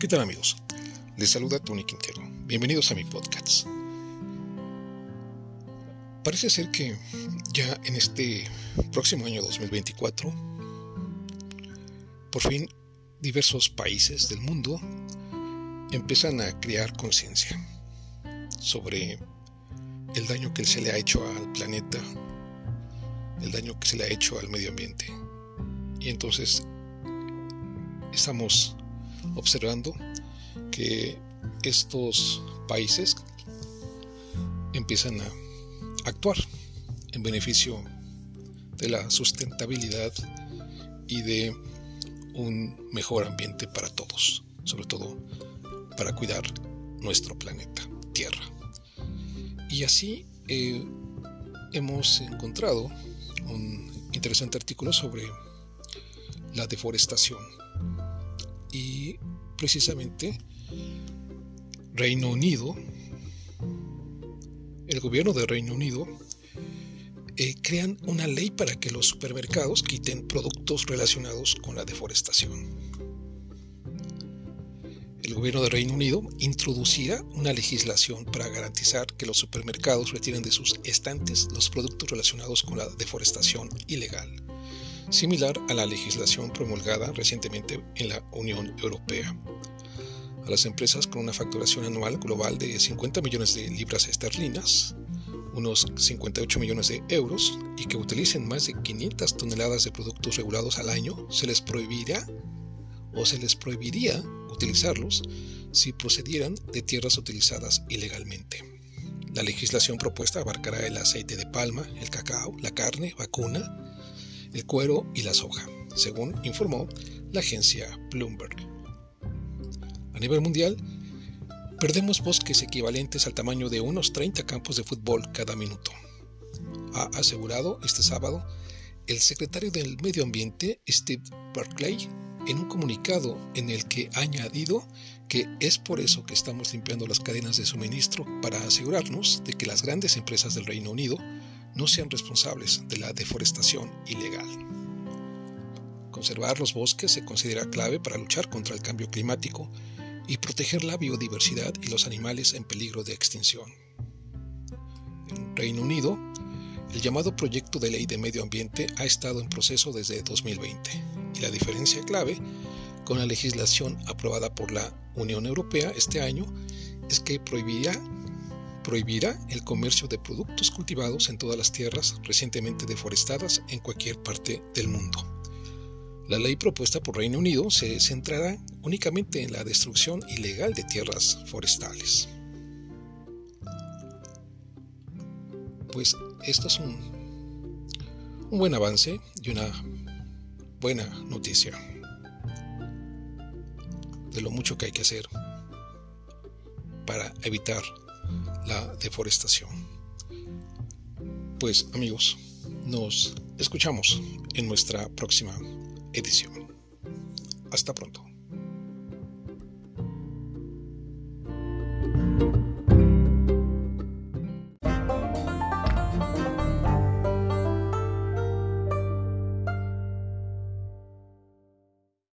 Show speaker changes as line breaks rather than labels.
¿Qué tal amigos? Les saluda Tony Quintero. Bienvenidos a mi podcast. Parece ser que ya en este próximo año 2024, por fin diversos países del mundo empiezan a crear conciencia sobre el daño que se le ha hecho al planeta, el daño que se le ha hecho al medio ambiente. Y entonces estamos observando que estos países empiezan a actuar en beneficio de la sustentabilidad y de un mejor ambiente para todos, sobre todo para cuidar nuestro planeta, Tierra. Y así eh, hemos encontrado un interesante artículo sobre la deforestación y precisamente Reino Unido, el gobierno de Reino Unido, eh, crean una ley para que los supermercados quiten productos relacionados con la deforestación. El gobierno de Reino Unido introducirá una legislación para garantizar que los supermercados retiren de sus estantes los productos relacionados con la deforestación ilegal similar a la legislación promulgada recientemente en la Unión Europea. A las empresas con una facturación anual global de 50 millones de libras esterlinas, unos 58 millones de euros, y que utilicen más de 500 toneladas de productos regulados al año, se les prohibirá o se les prohibiría utilizarlos si procedieran de tierras utilizadas ilegalmente. La legislación propuesta abarcará el aceite de palma, el cacao, la carne, vacuna, el cuero y la soja, según informó la agencia Bloomberg. A nivel mundial, perdemos bosques equivalentes al tamaño de unos 30 campos de fútbol cada minuto, ha asegurado este sábado el secretario del Medio Ambiente, Steve Barclay, en un comunicado en el que ha añadido que es por eso que estamos limpiando las cadenas de suministro para asegurarnos de que las grandes empresas del Reino Unido no sean responsables de la deforestación ilegal. Conservar los bosques se considera clave para luchar contra el cambio climático y proteger la biodiversidad y los animales en peligro de extinción. En Reino Unido, el llamado Proyecto de Ley de Medio Ambiente ha estado en proceso desde 2020 y la diferencia clave con la legislación aprobada por la Unión Europea este año es que prohibirá prohibirá el comercio de productos cultivados en todas las tierras recientemente deforestadas en cualquier parte del mundo. La ley propuesta por Reino Unido se centrará únicamente en la destrucción ilegal de tierras forestales. Pues esto es un, buen avance y una buena noticia de lo mucho que hay que hacer para evitar la deforestación. Pues amigos, nos escuchamos en nuestra próxima edición. Hasta pronto.